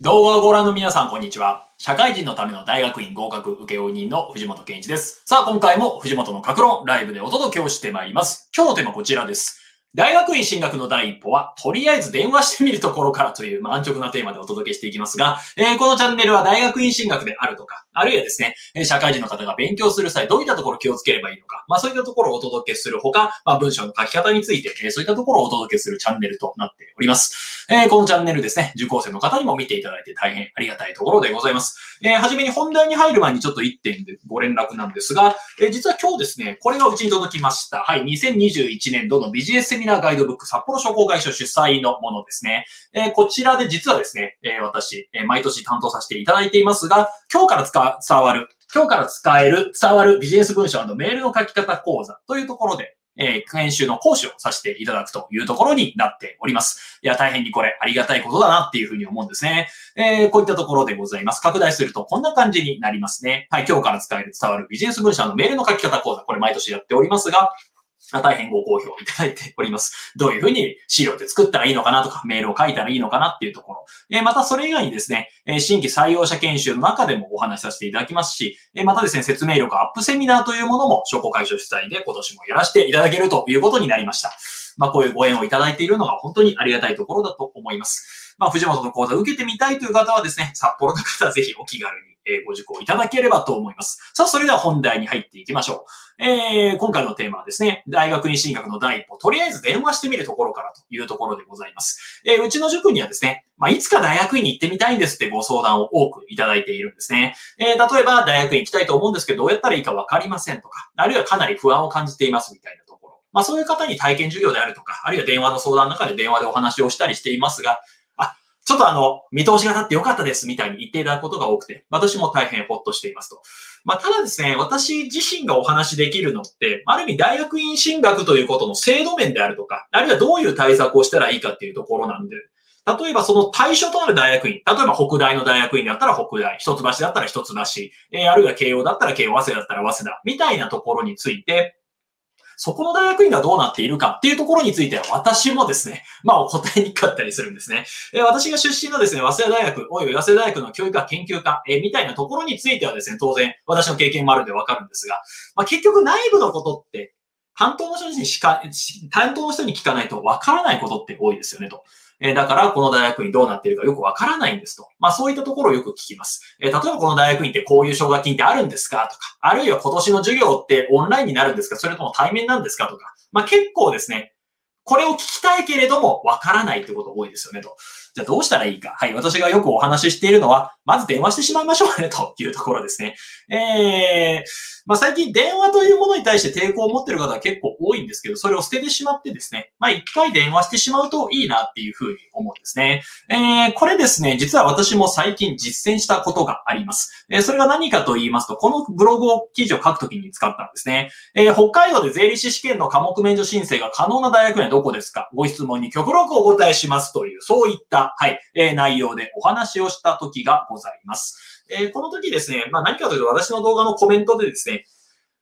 動画をご覧の皆さん、こんにちは。社会人のための大学院合格請負人の藤本健一です。さあ、今回も藤本の格論ライブでお届けをしてまいります。今日のテーマはこちらです。大学院進学の第一歩は、とりあえず電話してみるところからという、まあ、安直なテーマでお届けしていきますが、えー、このチャンネルは大学院進学であるとか、あるいはですね、社会人の方が勉強する際、どういったところ気をつければいいのか、まあそういったところをお届けするほか、まあ文章の書き方について、えそういったところをお届けするチャンネルとなっております。えー、このチャンネルですね、受講生の方にも見ていただいて大変ありがたいところでございます。えー、はじめに本題に入る前にちょっと1点でご連絡なんですが、えー、実は今日ですね、これがうちに届きました。はい、2021年度のビジネスセミナーガイドブック札幌商工会所主催のものですね。え、こちらで実はですね、え、私、え、毎年担当させていただいていますが、今日から使伝わる、今日から使える、伝わるビジネス文章メールの書き方講座というところで、えー、研修の講師をさせていただくというところになっております。いや、大変にこれありがたいことだなっていうふうに思うんですね。えー、こういったところでございます。拡大するとこんな感じになりますね。はい、今日から使える伝わるビジネス文章のメールの書き方講座、これ毎年やっておりますが、大変ご好評いただいております。どういうふうに資料で作ったらいいのかなとか、メールを書いたらいいのかなっていうところ。えまたそれ以外にですね、え新規採用者研修の中でもお話しさせていただきますし、えまたですね、説明力アップセミナーというものも商工会所主催で今年もやらせていただけるということになりました。まあ、こういうご縁をいただいているのが本当にありがたいところだと思います。まあ、藤本の講座を受けてみたいという方はですね、札幌の方はぜひお気軽にえご受講いただければと思います。さあ、それでは本題に入っていきましょう。えー、今回のテーマはですね、大学院進学の第一歩、とりあえず電話してみるところからというところでございます。えー、うちの塾にはですね、まあ、いつか大学院に行ってみたいんですってご相談を多くいただいているんですね。えー、例えば、大学院行きたいと思うんですけど、どうやったらいいかわかりませんとか、あるいはかなり不安を感じていますみたいなところ。まあ、そういう方に体験授業であるとか、あるいは電話の相談の中で電話でお話をしたりしていますが、ちょっとあの、見通しが立ってよかったですみたいに言っていただくことが多くて、私も大変ほっとしていますと。まあ、ただですね、私自身がお話しできるのって、ある意味大学院進学ということの制度面であるとか、あるいはどういう対策をしたらいいかっていうところなんで、例えばその対象となる大学院、例えば北大の大学院だったら北大、一橋だったら一橋、え、あるいは慶応だったら慶応、早稲田だったら早稲田、みたいなところについて、そこの大学院がどうなっているかっていうところについては私もですね、まあお答えにくかったりするんですね。え私が出身のですね、早稲田大学、および早稲田大学の教育科研究科、えみたいなところについてはですね、当然私の経験もあるんでわかるんですが、まあ結局内部のことって担当の人にしか、担当の人に聞かないとわからないことって多いですよねと。えだから、この大学院どうなっているかよくわからないんですと。まあ、そういったところをよく聞きます。え例えばこの大学院ってこういう奨学金ってあるんですかとか、あるいは今年の授業ってオンラインになるんですかそれとも対面なんですかとか。まあ、結構ですね、これを聞きたいけれども、わからないってこと多いですよね、と。じゃあどうしたらいいか。はい。私がよくお話ししているのは、まず電話してしまいましょうね、というところですね。えー、まあ、最近電話というものに対して抵抗を持っている方は結構多いんですけど、それを捨ててしまってですね、まあ、一回電話してしまうといいなっていうふうに思うんですね。えー、これですね、実は私も最近実践したことがあります。えー、それが何かと言いますと、このブログを記事を書くときに使ったんですね。えー、北海道で税理士試験の科目免除申請が可能な大学にはどこですか？ご質問に極力お答えしますという、そういった、はい、えー、内容でお話をした時がございます。えー、この時ですね、まあ何かというと私の動画のコメントでですね、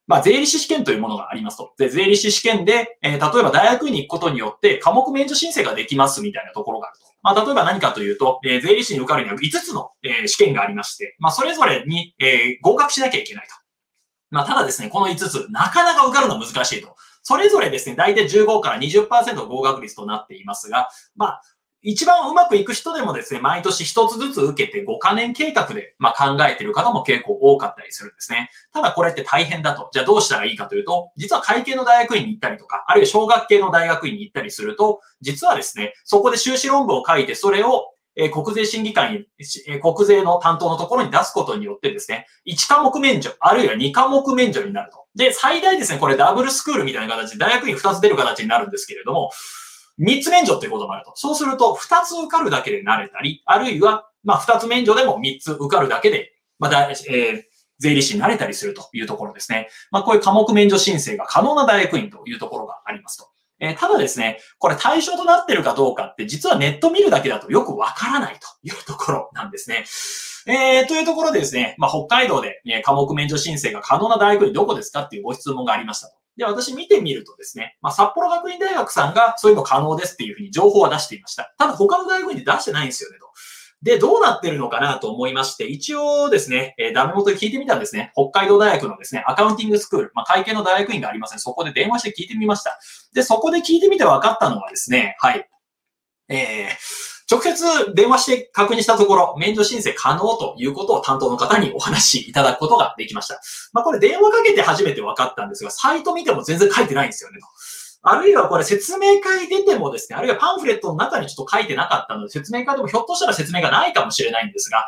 まあ、税理士試験というものがありますと。で、税理士試験で、えー、例えば大学に行くことによって科目免除申請ができますみたいなところがあると。まあ、例えば何かというと、えー、税理士に受かるには5つの、えー、試験がありまして、まあ、それぞれに、え、合格しなきゃいけないと。まあ、ただですね、この5つ、なかなか受かるのは難しいと。それぞれですね、大体15から20%合格率となっていますが、まあ、一番うまくいく人でもですね、毎年一つずつ受けて5カ年計画で、ま、考えている方も結構多かったりするんですね。ただこれって大変だと。じゃあどうしたらいいかというと、実は会計の大学院に行ったりとか、あるいは小学系の大学院に行ったりすると、実はですね、そこで修士論文を書いて、それをえ国税審議会に、え国税の担当のところに出すことによってですね、1科目免除、あるいは2科目免除になると。で、最大ですね、これダブルスクールみたいな形で大学院2つ出る形になるんですけれども、3つ免除っていうこともあると。そうすると、2つ受かるだけで慣れたり、あるいは、まあ、2つ免除でも3つ受かるだけで、まあ、だえー、税理士になれたりするというところですね。まあ、こういう科目免除申請が可能な大学院というところがありますと。えー、ただですね、これ対象となってるかどうかって実はネット見るだけだとよくわからないというところなんですね。えー、というところでですね、まあ、北海道で、ね、科目免除申請が可能な大学院どこですかっていうご質問がありましたと。で、私見てみるとですね、まあ、札幌学院大学さんがそういうの可能ですっていうふうに情報は出していました。ただ他の大学院で出してないんですよねと。で、どうなってるのかなと思いまして、一応ですね、えー、ダメ元で聞いてみたんですね。北海道大学のですね、アカウンティングスクール、まあ、会計の大学院がありません、そこで電話して聞いてみました。で、そこで聞いてみて分かったのはですね、はい。えー、直接電話して確認したところ、免除申請可能ということを担当の方にお話しいただくことができました。まあこれ電話かけて初めて分かったんですが、サイト見ても全然書いてないんですよね。あるいはこれ説明会出てもですね、あるいはパンフレットの中にちょっと書いてなかったので、説明会でもひょっとしたら説明がないかもしれないんですが、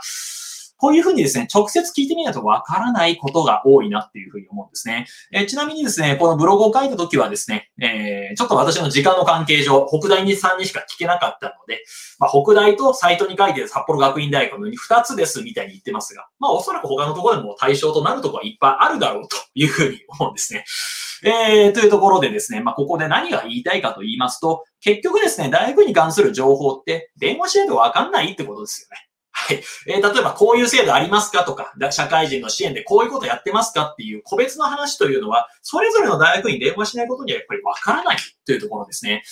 こういうふうにですね、直接聞いてみないとわからないことが多いなっていうふうに思うんですね。え、ちなみにですね、このブログを書いたときはですね、えー、ちょっと私の時間の関係上、北大さんにしか聞けなかったので、まあ、北大とサイトに書いてる札幌学院大学のように2つですみたいに言ってますが、まあおそらく他のところでも対象となるところはいっぱいあるだろうというふうに思うんですね。えー、というところでですね、まあ、ここで何が言いたいかと言いますと、結局ですね、大学に関する情報って電話しないとわかんないってことですよね。はい。えー、例えばこういう制度ありますかとか、社会人の支援でこういうことやってますかっていう個別の話というのは、それぞれの大学に電話しないことにはやっぱりわからないというところですね。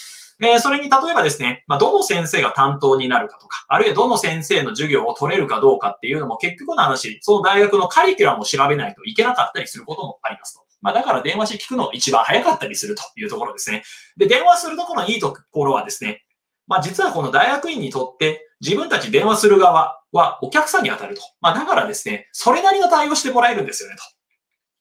えー、それに例えばですね、まあ、どの先生が担当になるかとか、あるいはどの先生の授業を取れるかどうかっていうのも結局の話、その大学のカリキュラムを調べないといけなかったりすることもありますと。まあ、だから電話して聞くのが一番早かったりするというところですね。で、電話するところのいいところはですね、まあ、実はこの大学院にとって自分たち電話する側はお客さんに当たると。まあ、だからですね、それなりの対応してもらえるんですよねと。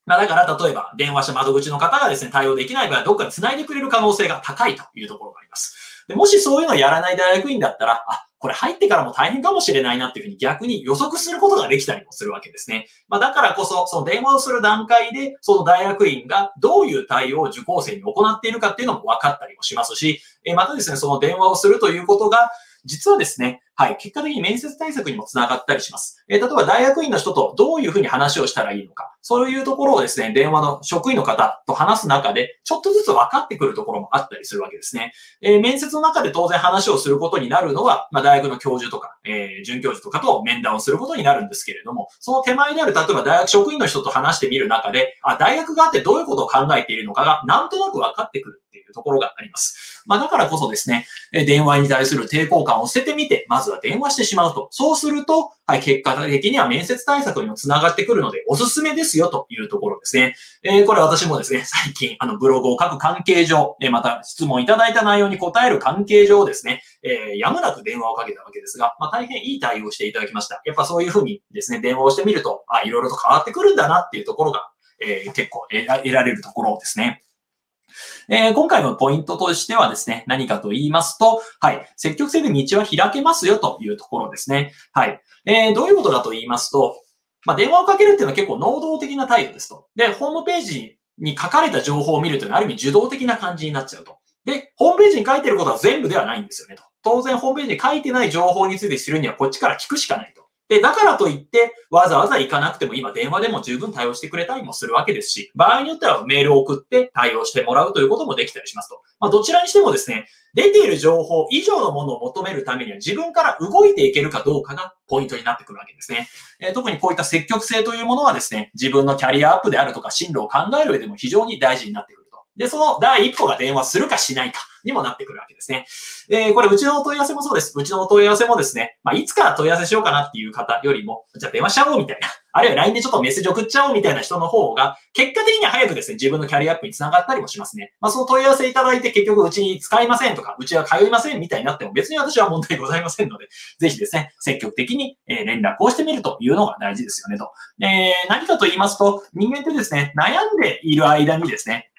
まあ、だから、例えば、電話した窓口の方がですね、対応できない場合は、どっかに繋いでくれる可能性が高いというところがあります。でもしそういうのをやらない大学院だったら、あ、これ入ってからも大変かもしれないなっていうふうに逆に予測することができたりもするわけですね。まあ、だからこそ、その電話をする段階で、その大学院がどういう対応を受講生に行っているかっていうのも分かったりもしますし、えまたですね、その電話をするということが、実はですね、はい、結果的に面接対策にもつながったりします。えー、例えば大学院の人とどういうふうに話をしたらいいのか、そういうところをですね、電話の職員の方と話す中で、ちょっとずつ分かってくるところもあったりするわけですね。えー、面接の中で当然話をすることになるのは、まあ、大学の教授とか、えー、准教授とかと面談をすることになるんですけれども、その手前である、例えば大学職員の人と話してみる中で、あ、大学があってどういうことを考えているのかが、なんとなく分かってくるいうところがあります。まあ、だからこそですね、電話に対する抵抗感を捨ててみて、まずは電話してしまうと。そうすると、はい、結果的には面接対策にもつながってくるので、おすすめですよというところですね。えー、これ私もですね、最近、あの、ブログを書く関係上、え、また質問いただいた内容に答える関係上ですね、えー、やむなく電話をかけたわけですが、まあ、大変いい対応していただきました。やっぱそういうふうにですね、電話をしてみると、あ、いろいろと変わってくるんだなっていうところが、えー、結構得られるところですね。えー、今回のポイントとしてはですね、何かと言いますと、はい、積極性で道は開けますよというところですね。はい。えー、どういうことかと言いますと、まあ、電話をかけるっていうのは結構能動的な態度ですと。で、ホームページに書かれた情報を見るというのはある意味受動的な感じになっちゃうと。で、ホームページに書いてることは全部ではないんですよねと。当然ホームページに書いてない情報について知るにはこっちから聞くしかないと。で、だからといって、わざわざ行かなくても今電話でも十分対応してくれたりもするわけですし、場合によってはメールを送って対応してもらうということもできたりしますと。まあ、どちらにしてもですね、出ている情報以上のものを求めるためには自分から動いていけるかどうかがポイントになってくるわけですね。えー、特にこういった積極性というものはですね、自分のキャリアアップであるとか進路を考える上でも非常に大事になってくると。で、その第一歩が電話するかしないか。にもなってくるわけですね。え、これ、うちのお問い合わせもそうです。うちのお問い合わせもですね、まあ、いつから問い合わせしようかなっていう方よりも、じゃあ電話しちゃおうみたいな、あるいは LINE でちょっとメッセージ送っちゃおうみたいな人の方が、結果的には早くですね、自分のキャリアアップにつながったりもしますね。まあ、その問い合わせいただいて結局うちに使いませんとか、うちは通いませんみたいになっても別に私は問題ございませんので、ぜひですね、積極的に連絡をしてみるというのが大事ですよねと。えー、何かと言いますと、人間ってですね、悩んでいる間にですね、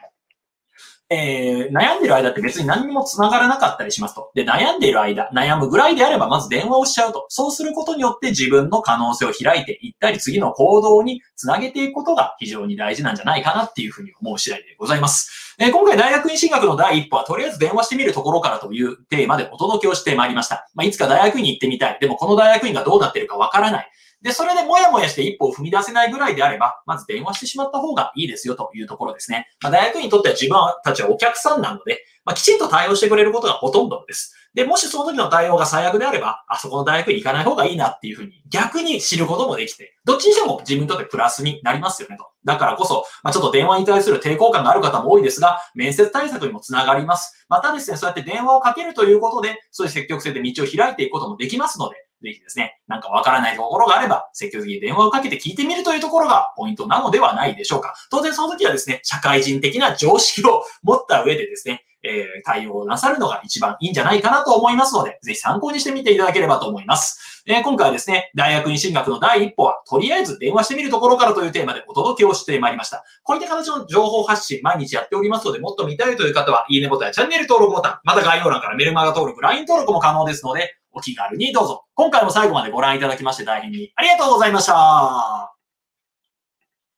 えー、悩んでる間って別に何にも繋がらなかったりしますと。で、悩んでいる間、悩むぐらいであれば、まず電話をしちゃうと。そうすることによって自分の可能性を開いていったり、次の行動につなげていくことが非常に大事なんじゃないかなっていうふうに思う次第でございます。えー、今回大学院進学の第一歩は、とりあえず電話してみるところからというテーマでお届けをしてまいりました。まあ、いつか大学院に行ってみたい。でもこの大学院がどうなってるかわからない。で、それでもやもやして一歩を踏み出せないぐらいであれば、まず電話してしまった方がいいですよというところですね。まあ、大学にとっては自分たちはお客さんなので、まあ、きちんと対応してくれることがほとんどです。で、もしその時の対応が最悪であれば、あそこの大学に行かない方がいいなっていうふうに逆に知ることもできて、どっちにしても自分にとってプラスになりますよねと。だからこそ、まあ、ちょっと電話に対する抵抗感がある方も多いですが、面接対策にもつながります。またですね、そうやって電話をかけるということで、そういう積極性で道を開いていくこともできますので、ぜひですね、なんかわからないところがあれば、積極的に電話をかけて聞いてみるというところがポイントなのではないでしょうか。当然その時はですね、社会人的な常識を持った上でですね、えー、対応なさるのが一番いいんじゃないかなと思いますので、ぜひ参考にしてみていただければと思います。えー、今回はですね、大学院進学の第一歩は、とりあえず電話してみるところからというテーマでお届けをしてまいりました。こういった形の情報発信、毎日やっておりますので、もっと見たいという方は、いいねボタンやチャンネル登録ボタン、また概要欄からメルマガ登録、LINE 登録も可能ですので、お気軽にどうぞ。今回も最後までご覧いただきまして大変にありがとうございました。